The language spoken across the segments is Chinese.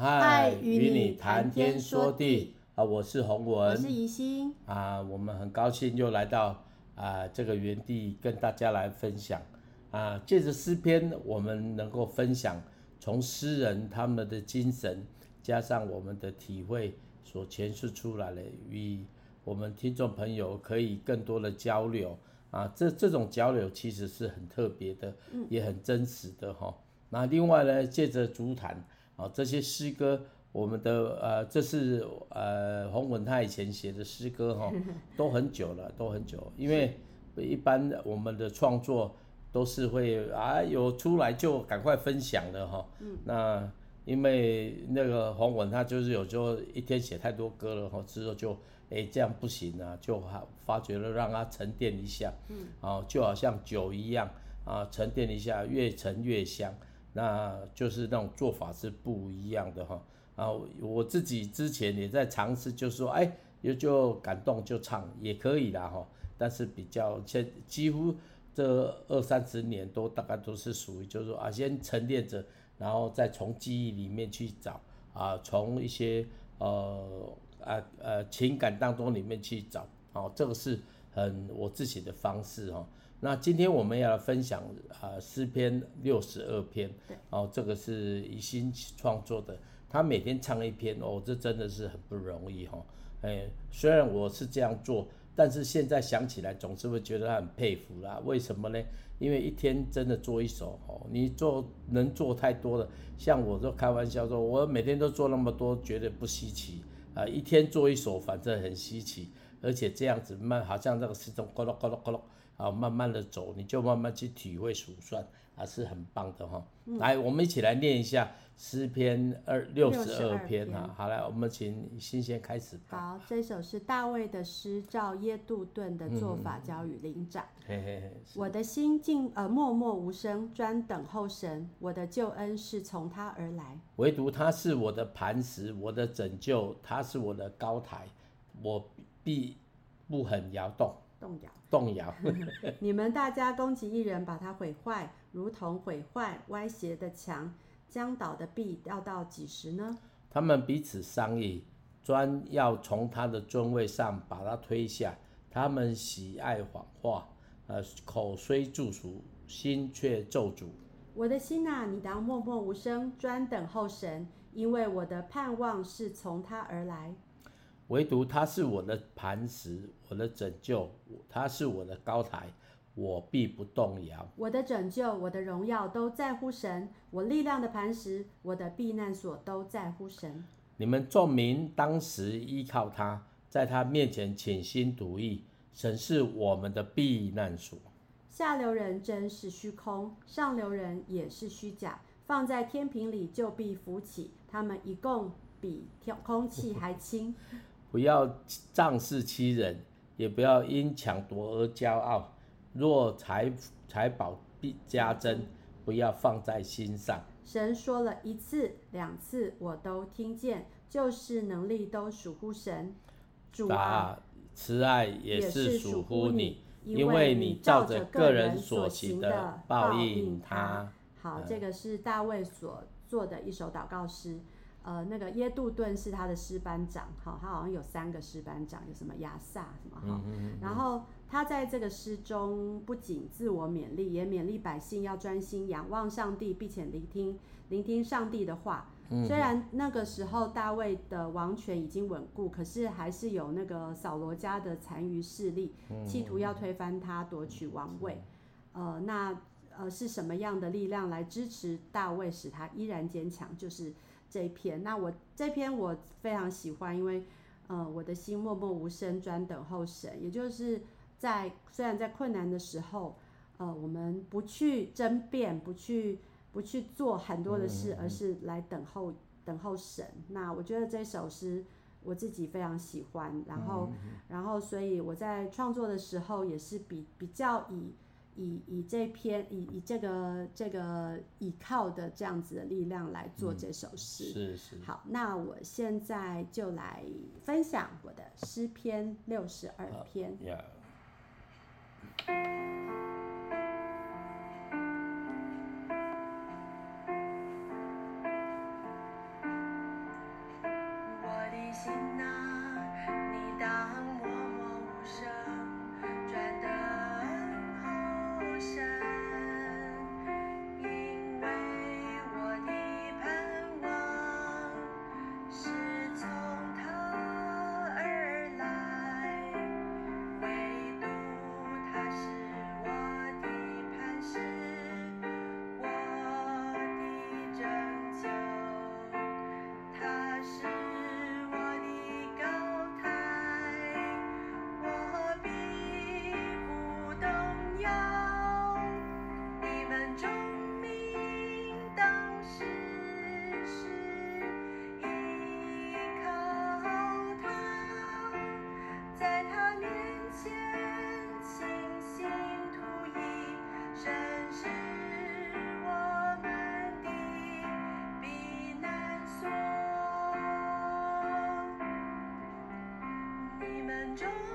嗨，与你谈天说地啊！我是洪文，我是怡心啊。我们很高兴又来到啊这个园地，跟大家来分享啊。借着诗篇，我们能够分享从诗人他们的精神，加上我们的体会所诠释出来的，与我们听众朋友可以更多的交流啊。这这种交流其实是很特别的，也很真实的哈。那另外呢，借着竹坛。啊，这些诗歌，我们的呃，这是呃洪文他以前写的诗歌哈，都很久了，都很久。因为一般我们的创作都是会啊有出来就赶快分享的哈。嗯。那因为那个洪文他就是有时候一天写太多歌了哈，之后就哎这样不行啊，就发觉了让它沉淀一下。嗯。啊，就好像酒一样啊，沉淀一下，越沉越香。那就是那种做法是不一样的哈，啊，我自己之前也在尝试，就是说，哎，也就感动就唱也可以啦哈，但是比较现几乎这二三十年都大概都是属于就是说啊，先沉淀着，然后再从记忆里面去找啊，从一些呃啊呃情感当中里面去找，啊，这个是很我自己的方式哈。那今天我们要来分享啊诗篇六十二篇，哦，这个是宜心创作的，他每天唱一篇哦，这真的是很不容易哈，哎，虽然我是这样做，但是现在想起来总是会觉得他很佩服啦。为什么呢？因为一天真的做一首哦，你做能做太多了，像我都开玩笑说，我每天都做那么多，绝对不稀奇啊，一天做一首反正很稀奇，而且这样子慢，好像那个时钟咕噜咕噜咕噜。啊，慢慢的走，你就慢慢去体会数算，啊是很棒的哈。嗯、来，我们一起来念一下诗篇二六十二篇哈。好，来，我们请新鲜开始。好，这首是大卫的诗，照耶杜顿的做法交与灵长。嘿嘿嘿。我的心静呃默默无声，专等候神。我的救恩是从他而来。唯独他是我的磐石，我的拯救，他是我的高台，我必不很摇动。动摇，动摇。你们大家攻击一人，把他毁坏，如同毁坏歪斜的墙，将倒的壁，要到几时呢？他们彼此商议，专要从他的尊位上把他推下。他们喜爱谎话，呃，口虽祝福，心却咒诅。我的心啊，你当默默无声，专等候神，因为我的盼望是从他而来。唯独他是我的磐石，我的拯救，他是我的高台，我必不动摇。我的拯救，我的荣耀都在乎神，我力量的磐石，我的避难所都在乎神。你们众民当时依靠他，在他面前倾心吐意，神是我们的避难所。下流人真是虚空，上流人也是虚假，放在天平里就必浮起，他们一共比天空气还轻。不要仗势欺人，也不要因抢夺而骄傲。若财财宝必加增，不要放在心上。神说了一次两次，我都听见，就是能力都属乎神。主啊，慈爱也是属乎你，因为你照着个人所行的报应他。好，这个是大卫所做的一首祷告诗。呃，那个耶杜顿是他的师班长，哈，他好像有三个师班长，有什么亚萨什么哈，然后他在这个诗中不仅自我勉励，也勉励百姓要专心仰望上帝，并且聆听聆听上帝的话。虽然那个时候大卫的王权已经稳固，可是还是有那个扫罗家的残余势力，企图要推翻他，夺取王位。呃，那呃是什么样的力量来支持大卫，使他依然坚强？就是。这一篇，那我这篇我非常喜欢，因为，呃，我的心默默无声，专等候神。也就是在虽然在困难的时候，呃，我们不去争辩，不去不去做很多的事，而是来等候等候神。那我觉得这首诗我自己非常喜欢，然后然后所以我在创作的时候也是比比较以。以以这篇以以这个这个倚靠的这样子的力量来做这首诗，嗯、是是。好，那我现在就来分享我的诗篇六十二篇。Uh, yeah. 좀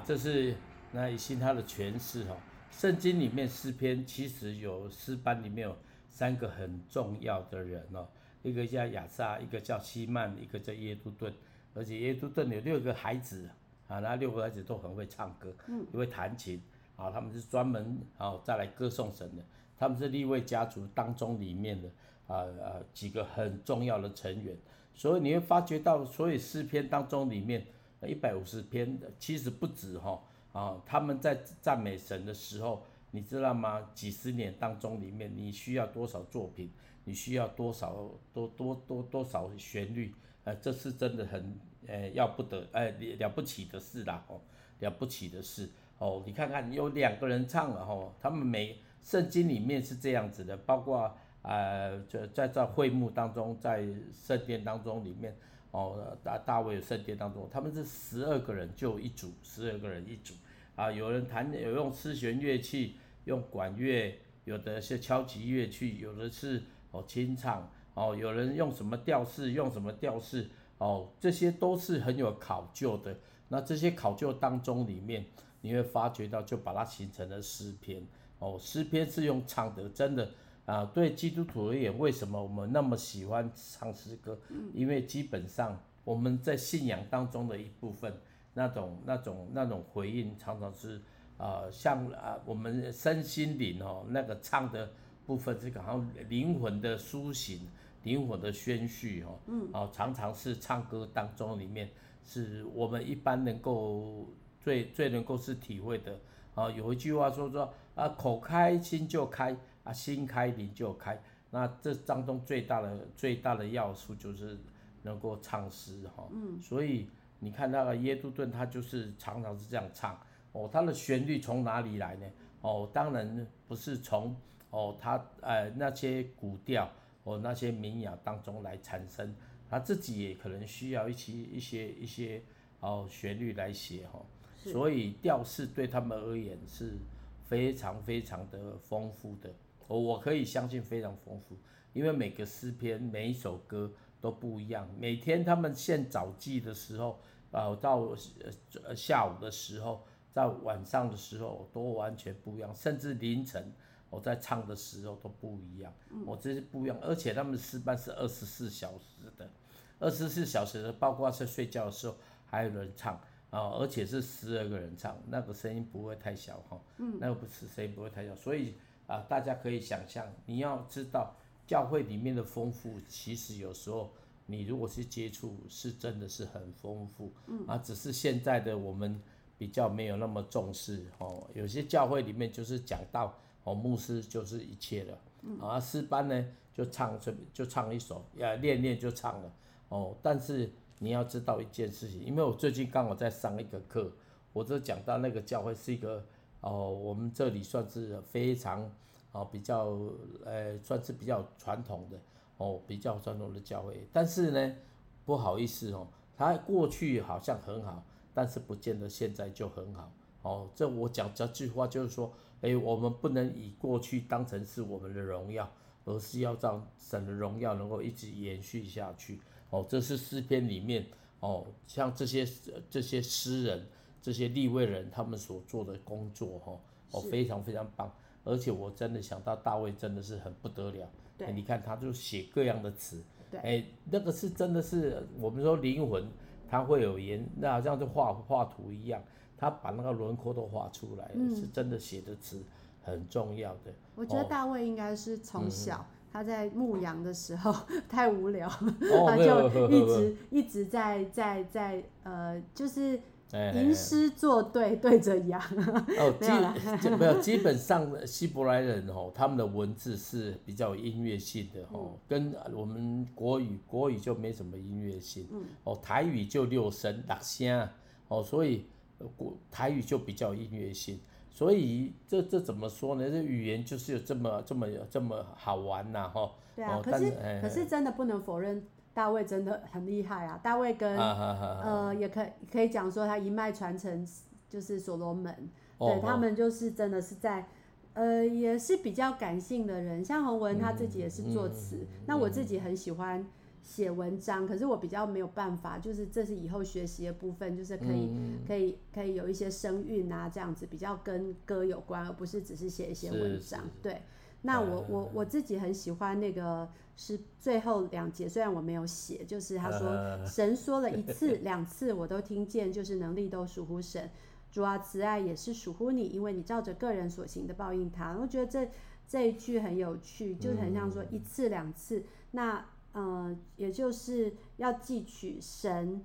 啊，这是那以信他的诠释哦。圣经里面诗篇其实有诗班里面有三个很重要的人哦，一个叫亚萨，一个叫希曼，一个叫耶杜顿，而且耶杜顿有六个孩子啊，那六个孩子都很会唱歌，嗯，会弹琴。啊，他们是专门啊再来歌颂神的，他们是立位家族当中里面的啊啊几个很重要的成员，所以你会发觉到，所以诗篇当中里面一百五十篇其实不止哈。啊，他们在赞美神的时候，你知道吗？几十年当中里面，你需要多少作品？你需要多少多多多多少旋律？呃，这是真的很呃要不得，呃了不起的事啦，哦，了不起的事哦。你看看，有两个人唱了哦，他们每圣经里面是这样子的，包括呃在在在会幕当中，在圣殿当中里面。哦，大大卫的圣殿当中，他们是十二个人就一组，十二个人一组啊。有人弹，有用丝弦乐器，用管乐，有的是敲击乐器，有的是哦清唱哦。有人用什么调式，用什么调式哦，这些都是很有考究的。那这些考究当中里面，你会发觉到，就把它形成了诗篇哦。诗篇是用唱的，真的。啊，对基督徒而言，为什么我们那么喜欢唱诗歌？因为基本上我们在信仰当中的一部分，那种、那种、那种回应，常常是啊、呃，像啊，我们身心灵哦，那个唱的部分，是好像灵魂的苏醒、灵魂的宣叙哦，嗯，啊，常常是唱歌当中里面，是我们一般能够最最能够是体会的。啊，有一句话说说啊，口开心就开。啊，新开灵就开，那这当中最大的最大的要素就是能够唱诗哈，嗯，所以你看那个耶杜顿，他就是常常是这样唱。哦，他的旋律从哪里来呢？哦，当然不是从哦他呃那些古调哦那些民谣当中来产生，他自己也可能需要一些一些一些哦旋律来写哈，所以调式对他们而言是非常非常的丰富的。我我可以相信非常丰富，因为每个诗篇每一首歌都不一样。每天他们献早祭的时候，啊，到呃下午的时候，在晚上的时候都完全不一样，甚至凌晨我在唱的时候都不一样。我这是不一样，而且他们的诗班是二十四小时的，二十四小时的，包括在睡觉的时候还有人唱啊，而且是十二个人唱，那个声音不会太小哈，那个不是声音不会太小，所以。啊，大家可以想象，你要知道教会里面的丰富，其实有时候你如果是接触，是真的是很丰富。嗯，啊，只是现在的我们比较没有那么重视哦。有些教会里面就是讲到哦，牧师就是一切了。嗯，啊，诗班呢就唱就就唱一首，呀，练练就唱了。哦，但是你要知道一件事情，因为我最近刚好在上一个课，我就讲到那个教会是一个。哦，我们这里算是非常哦比较呃算是比较传统的哦比较传统的教会，但是呢不好意思哦，它过去好像很好，但是不见得现在就很好哦。这我讲这句话就是说，哎，我们不能以过去当成是我们的荣耀，而是要让神的荣耀能够一直延续下去哦。这是诗篇里面哦，像这些这些诗人。这些立位人他们所做的工作，哈，哦，非常非常棒，而且我真的想到大卫真的是很不得了，对，你看他就写各样的词，对，哎，那个是真的是我们说灵魂，他会有颜，那好像就画画图一样，他把那个轮廓都画出来，嗯，是真的写的词很重要的。我觉得大卫应该是从小他在牧羊的时候 太无聊，哦，他就一直一直在在在呃就是。吟诗作对，对着羊。哦，基没有，基本上希伯来人哦，他们的文字是比较有音乐性的哦，跟我们国语国语就没什么音乐性。哦，台语就六声六声哦，所以国台语就比较音乐性。所以这这怎么说呢？这语言就是有这么这么这么好玩呐，哈。对啊，可是可是真的不能否认。大卫真的很厉害啊！大卫跟、呃，也可以可以讲说他一脉传承，就是所罗门，哦、对他们就是真的是在，呃，也是比较感性的人。像洪文他自己也是作词，嗯嗯、那我自己很喜欢写文章，可是我比较没有办法，就是这是以后学习的部分，就是可以、嗯、可以可以有一些声韵啊，这样子比较跟歌有关，而不是只是写一些文章。对，那我、嗯、我我自己很喜欢那个是最后两节，虽然我没有写，就是他说、嗯、神说了一次 两次，我都听见，就是能力都属乎神，主啊慈爱也是属乎你，因为你照着个人所行的报应他。我觉得这这一句很有趣，就是很像说一次两次，那。呃，也就是要记取神，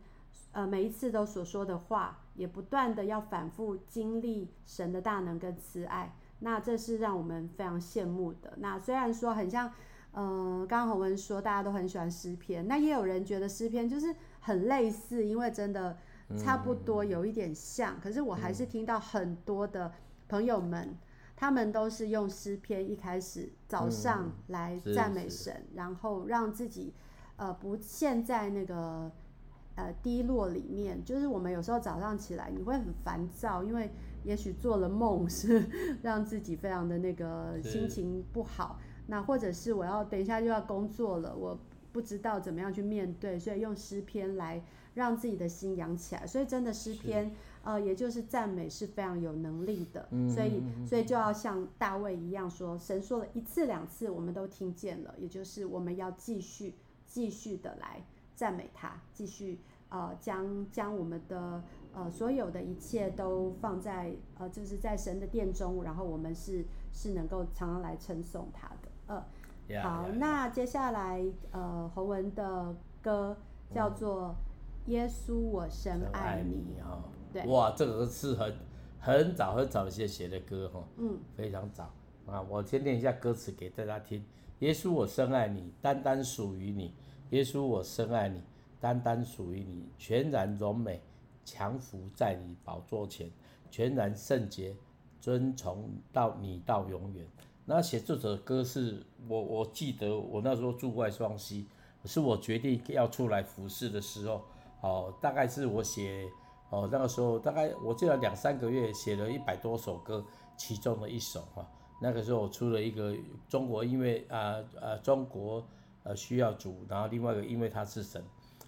呃，每一次都所说的话，也不断的要反复经历神的大能跟慈爱。那这是让我们非常羡慕的。那虽然说很像，呃，刚刚洪文说大家都很喜欢诗篇，那也有人觉得诗篇就是很类似，因为真的差不多有一点像。可是我还是听到很多的朋友们。他们都是用诗篇一开始早上来赞美神，嗯、然后让自己呃不陷在那个呃低落里面。就是我们有时候早上起来你会很烦躁，因为也许做了梦 是让自己非常的那个心情不好。那或者是我要等一下又要工作了，我不知道怎么样去面对，所以用诗篇来让自己的心养起来。所以真的诗篇。呃，也就是赞美是非常有能力的，嗯、所以所以就要像大卫一样说，神说了一次两次，我们都听见了，也就是我们要继续继续的来赞美他，继续呃将将我们的呃所有的一切都放在呃就是在神的殿中，然后我们是是能够常常来称颂他的。呃，yeah, 好，yeah. 那接下来呃洪文的歌叫做耶稣我深爱你。哇，这个是很很早很早些写的歌哈，嗯，非常早啊。我先念一下歌词给大家听：耶稣，我深爱你，单单属于你；耶稣，我深爱你，单单属于你。全然荣美，降服在你宝座前；全然圣洁，遵从到你到永远。那写这首歌是我我记得我那时候住外双溪，是我决定要出来服侍的时候，哦，大概是我写。哦，那个时候大概我记得两三个月写了一百多首歌，其中的一首哈，那个时候我出了一个中国因为啊啊中国呃需要主，然后另外一个因为他是神，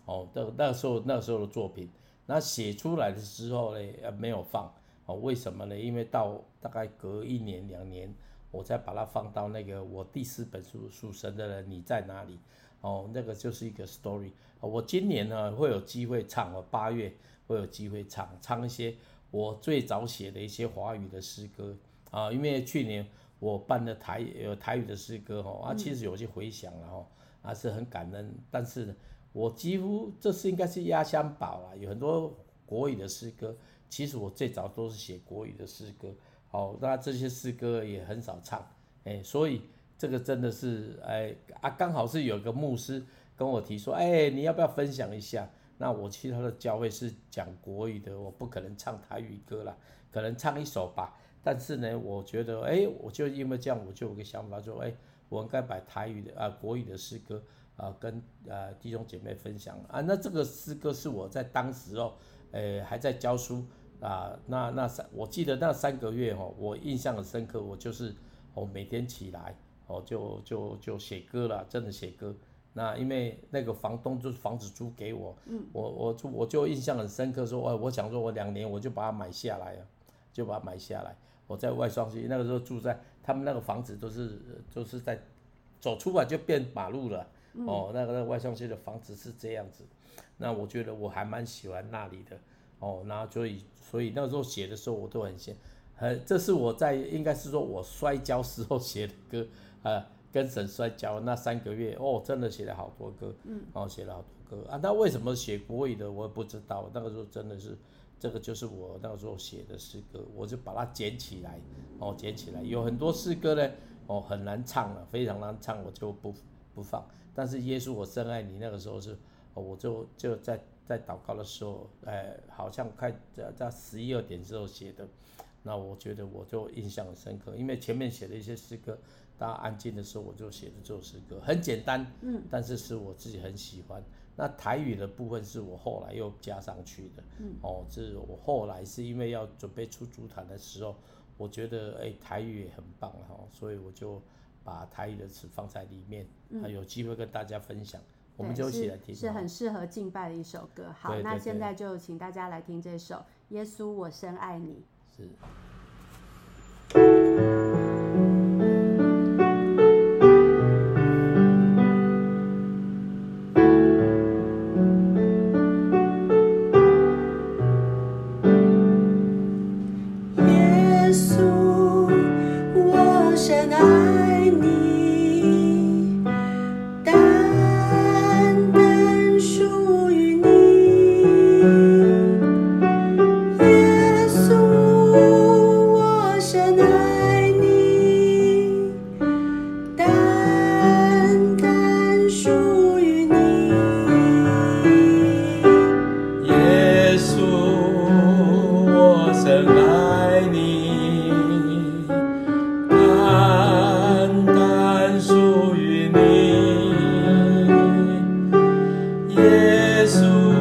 哦，那那个时候那个时候的作品，那写出来的时候呢，呃没有放，哦，为什么呢？因为到大概隔一年两年，我再把它放到那个我第四本书属神的人你在哪里？哦，那个就是一个 story，我今年呢会有机会唱，我八月。会有机会唱唱一些我最早写的一些华语的诗歌啊，因为去年我办的台有台语的诗歌哈啊，其实有些回响了哈，还是很感恩。但是呢，我几乎这是应该是压箱宝了，有很多国语的诗歌，其实我最早都是写国语的诗歌，好，那这些诗歌也很少唱，哎，所以这个真的是哎啊，刚好是有一个牧师跟我提说，哎，你要不要分享一下？那我其他的教会是讲国语的，我不可能唱台语歌啦，可能唱一首吧。但是呢，我觉得，哎，我就因为这样，我就有个想法，说，哎，我应该把台语的啊国语的诗歌啊跟啊弟兄姐妹分享啊。那这个诗歌是我在当时哦，呃还在教书啊，那那三我记得那三个月哦，我印象很深刻，我就是我每天起来哦就就就写歌了，真的写歌。那因为那个房东就是房子租给我，嗯，我我就我就印象很深刻，说，我想说我两年我就把它买下来了，就把它买下来。我在外双溪那个时候住在他们那个房子都是都是在走出来就变马路了，哦，那个那个外双溪的房子是这样子。那我觉得我还蛮喜欢那里的，哦，那所以所以那时候写的时候我都很羡，很这是我在应该是说我摔跤时候写的歌，啊。跟神摔跤那三个月哦，真的写了好多歌，嗯，然后写了好多歌啊。那为什么写国语的我也不知道。那个时候真的是，这个就是我那个时候写的诗歌，我就把它捡起来，哦，捡起来。有很多诗歌呢，哦，很难唱了，非常难唱，我就不不放。但是耶稣我深爱你，那个时候是，哦，我就就在在祷告的时候，哎，好像快在在十一二点之后写的，那我觉得我就印象很深刻，因为前面写的一些诗歌。大家安静的时候，我就写的这首诗歌，很简单，嗯，但是是我自己很喜欢。那台语的部分是我后来又加上去的，嗯，哦，这是我后来是因为要准备出主坛的时候，我觉得哎，台语也很棒哈，所以我就把台语的词放在里面，啊有机会跟大家分享，我们就一起来听，是很适合敬拜的一首歌。好，那现在就请大家来听这首《耶稣，我深爱你》。是。那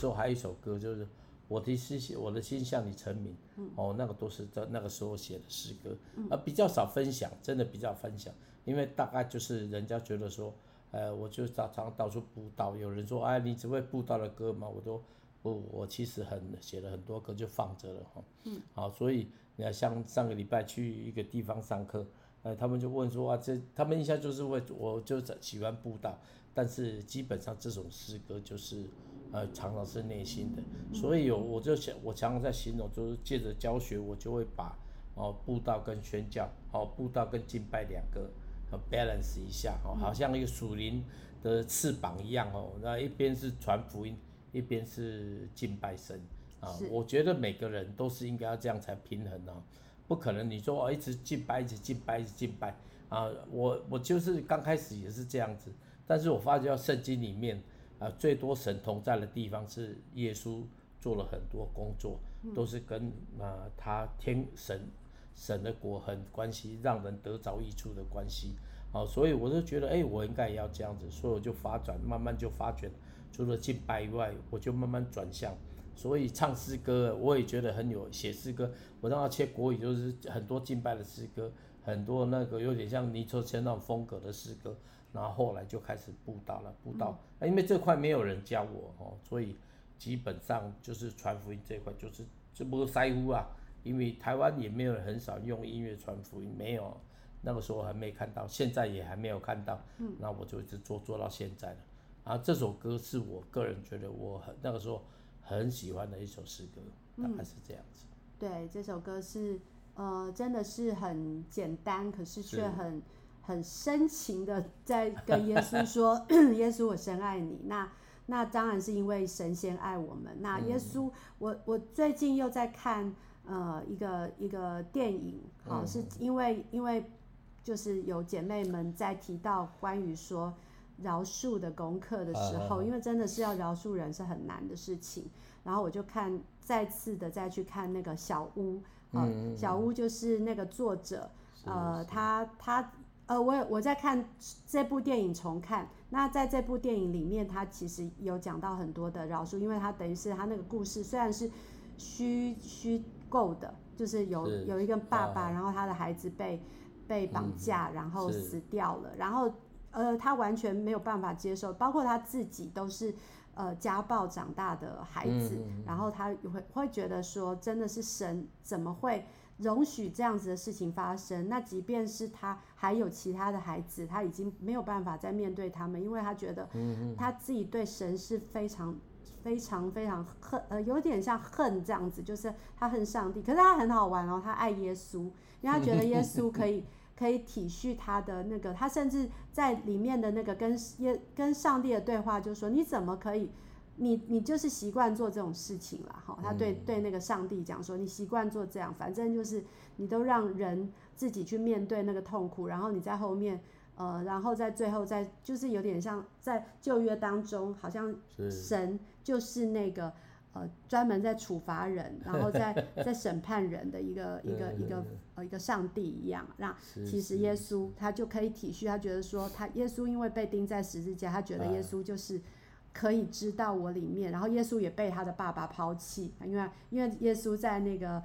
时候还有一首歌，就是我的心，我的心向你成名，哦，那个都是在那个时候写的诗歌，啊，比较少分享，真的比较分享，因为大概就是人家觉得说，呃，我就常常到处布道，有人说，哎，你只会布道的歌嘛？我都不，我其实很写了很多歌就放着了哈，嗯，好，所以你要像上个礼拜去一个地方上课，呃，他们就问说啊，这他们印象就是会，我就喜欢布道，但是基本上这种诗歌就是。呃，常常是内心的，所以有我就想，我常常在形容，就是借着教学，我就会把哦布道跟宣教，哦布道跟敬拜两个呃 balance 一下，哦，好像一个属灵的翅膀一样哦，那一边是传福音，一边是敬拜神啊。我觉得每个人都是应该要这样才平衡哦，不可能你说哦一直敬拜，一直敬拜，一直敬拜啊。我我就是刚开始也是这样子，但是我发觉圣经里面。啊，最多神同在的地方是耶稣做了很多工作，都是跟啊他天神神的国很关系，让人得着益处的关系。啊，所以我就觉得，哎，我应该也要这样子，所以我就发展，慢慢就发觉，除了敬拜以外，我就慢慢转向。所以唱诗歌，我也觉得很有写诗歌，我让他切国语，就是很多敬拜的诗歌，很多那个有点像尼抽签那种风格的诗歌。然后后来就开始布道了，布道，嗯、因为这块没有人教我哦，所以基本上就是传福音这块就是这不塞乎啊，因为台湾也没有很少用音乐传福音，没有，那个时候还没看到，现在也还没有看到，嗯，那我就一直做做到现在了。啊，这首歌是我个人觉得我很那个时候很喜欢的一首诗歌，大概是这样子。嗯、对，这首歌是呃真的是很简单，可是却很。很深情的在跟耶稣说：“耶稣，我深爱你。那”那那当然是因为神仙爱我们。那耶稣，嗯、我我最近又在看呃一个一个电影，好、哦，是因为因为就是有姐妹们在提到关于说饶恕的功课的时候，因为真的是要饶恕人是很难的事情。然后我就看再次的再去看那个小屋，呃、嗯，小屋就是那个作者，呃，他他呃，我我在看这部电影重看，那在这部电影里面，他其实有讲到很多的饶恕，因为他等于是他那个故事虽然是虚虚构的，就是有是有一个爸爸，啊、然后他的孩子被被绑架，嗯、然后死掉了，然后呃，他完全没有办法接受，包括他自己都是。呃，家暴长大的孩子，嗯、然后他会会觉得说，真的是神怎么会容许这样子的事情发生？那即便是他还有其他的孩子，他已经没有办法再面对他们，因为他觉得他自己对神是非常非常非常恨，呃，有点像恨这样子，就是他恨上帝。可是他很好玩哦，他爱耶稣，因为他觉得耶稣可以。可以体恤他的那个，他甚至在里面的那个跟耶跟上帝的对话，就说你怎么可以，你你就是习惯做这种事情了哈。他对对那个上帝讲说，你习惯做这样，反正就是你都让人自己去面对那个痛苦，然后你在后面呃，然后在最后在就是有点像在旧约当中，好像神就是那个。呃，专门在处罚人，然后在 在审判人的一个一个一个呃一个上帝一样。那其实耶稣他就可以体恤，他觉得说他耶稣因为被钉在十字架，他觉得耶稣就是可以知道我里面。然后耶稣也被他的爸爸抛弃，因为因为耶稣在那个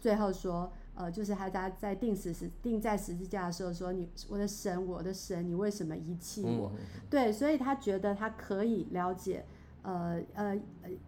最后说，呃，就是他在在定死时定在十字架的时候说，你我的神，我的神，你为什么遗弃我？对，所以他觉得他可以了解。呃呃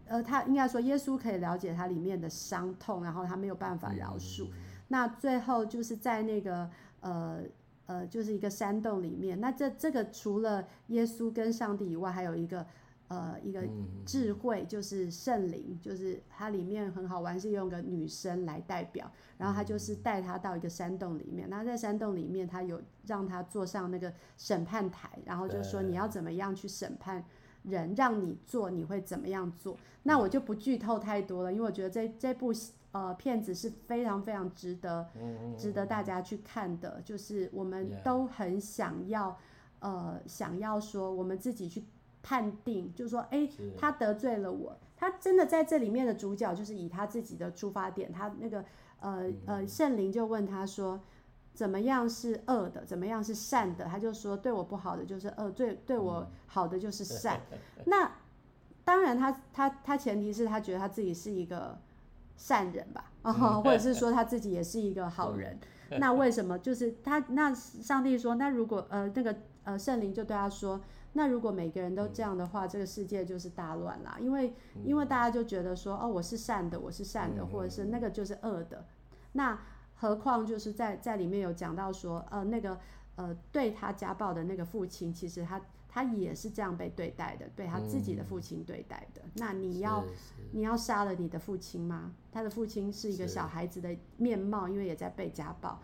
呃他应该说，耶稣可以了解他里面的伤痛，然后他没有办法饶恕。嗯、那最后就是在那个呃呃，就是一个山洞里面。那这这个除了耶稣跟上帝以外，还有一个呃一个智慧，就是圣灵，就是它里面很好玩，是用个女生来代表。然后他就是带他到一个山洞里面。那在山洞里面，他有让他坐上那个审判台，然后就说你要怎么样去审判。人让你做，你会怎么样做？那我就不剧透太多了，因为我觉得这这部呃片子是非常非常值得，值得大家去看的。就是我们都很想要，呃，想要说我们自己去判定，就是说，哎，他得罪了我，他真的在这里面的主角就是以他自己的出发点，他那个呃呃圣灵就问他说。怎么样是恶的？怎么样是善的？他就说，对我不好的就是恶，对对我好的就是善。那当然他，他他他前提是他觉得他自己是一个善人吧，哦 或者是说他自己也是一个好人。那为什么就是他？那上帝说，那如果呃那个呃圣灵就对他说，那如果每个人都这样的话，这个世界就是大乱啦。因为因为大家就觉得说，哦，我是善的，我是善的，或者是那个就是恶的。那何况就是在在里面有讲到说，呃，那个呃对他家暴的那个父亲，其实他他也是这样被对待的，对他自己的父亲对待的。嗯、那你要你要杀了你的父亲吗？他的父亲是一个小孩子的面貌，因为也在被家暴，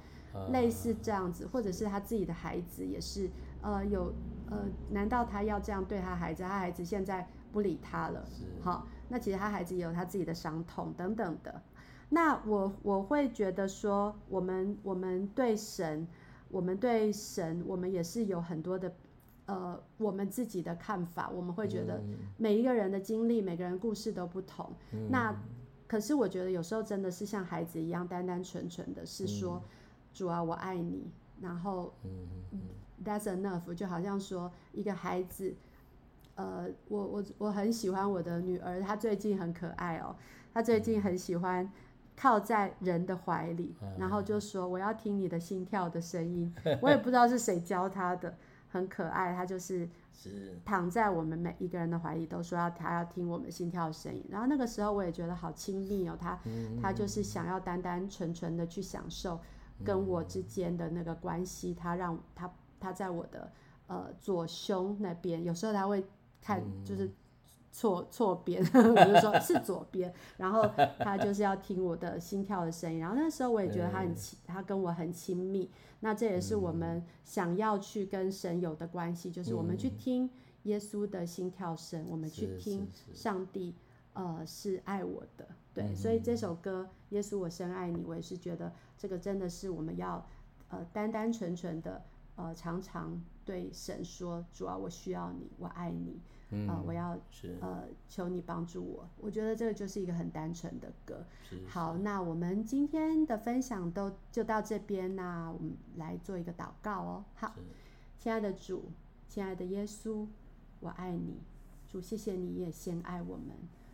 类似这样子，或者是他自己的孩子也是，呃，有呃，难道他要这样对他孩子？他孩子现在不理他了，好，那其实他孩子也有他自己的伤痛等等的。那我我会觉得说，我们我们对神，我们对神，我们也是有很多的，呃，我们自己的看法。我们会觉得每一个人的经历，每个人故事都不同。那可是我觉得有时候真的是像孩子一样，单单纯纯的是说，主啊，我爱你。然后，That's enough，就好像说一个孩子，呃，我我我很喜欢我的女儿，她最近很可爱哦，她最近很喜欢。靠在人的怀里，然后就说我要听你的心跳的声音。我也不知道是谁教她的，很可爱。他就是躺在我们每一个人的怀里，都说要他要听我们心跳的声音。然后那个时候我也觉得好亲密哦，他他就是想要单单纯纯的去享受跟我之间的那个关系。他让他他在我的呃左胸那边，有时候他会看就是。错错边，我就说是左边，然后他就是要听我的心跳的声音，然后那时候我也觉得他很亲，他跟我很亲密，那这也是我们想要去跟神有的关系，就是我们去听耶稣的心跳声，我们去听上帝，呃，是爱我的，对，所以这首歌《耶稣我深爱你》，我也是觉得这个真的是我们要呃单单纯纯的呃常常对神说：“主啊，我需要你，我爱你。”嗯、呃，我要呃求你帮助我。我觉得这个就是一个很单纯的歌。是是好，那我们今天的分享都就到这边，那我们来做一个祷告哦。好，亲爱的主，亲爱的耶稣，我爱你。主，谢谢你也先爱我们，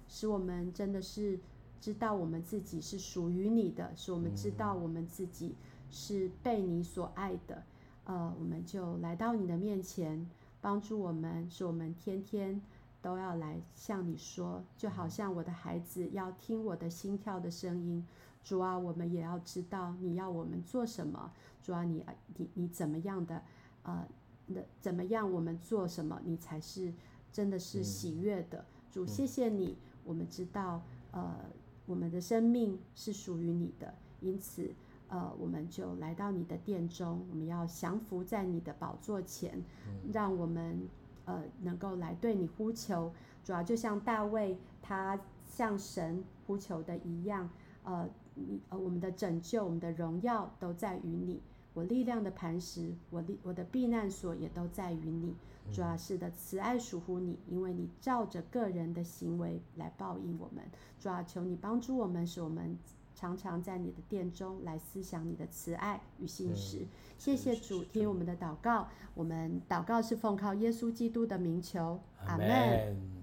使我们真的是知道我们自己是属于你的，使我们知道我们自己是被你所爱的。嗯、呃，我们就来到你的面前。帮助我们，使我们天天都要来向你说，就好像我的孩子要听我的心跳的声音。主啊，我们也要知道你要我们做什么。主啊，你你你怎么样的？呃，那怎么样我们做什么，你才是真的是喜悦的。主，谢谢你，我们知道，呃，我们的生命是属于你的，因此。呃，我们就来到你的殿中，我们要降服在你的宝座前，让我们呃能够来对你呼求。主要就像大卫他向神呼求的一样，呃，你呃我们的拯救、我们的荣耀都在于你。我力量的磐石，我力我的避难所也都在于你。主要是的慈爱属乎你，因为你照着个人的行为来报应我们。主要求你帮助我们，使我们。常常在你的殿中来思想你的慈爱与信实，嗯、谢谢主听我们的祷告，我们祷告是奉靠耶稣基督的名求，阿门。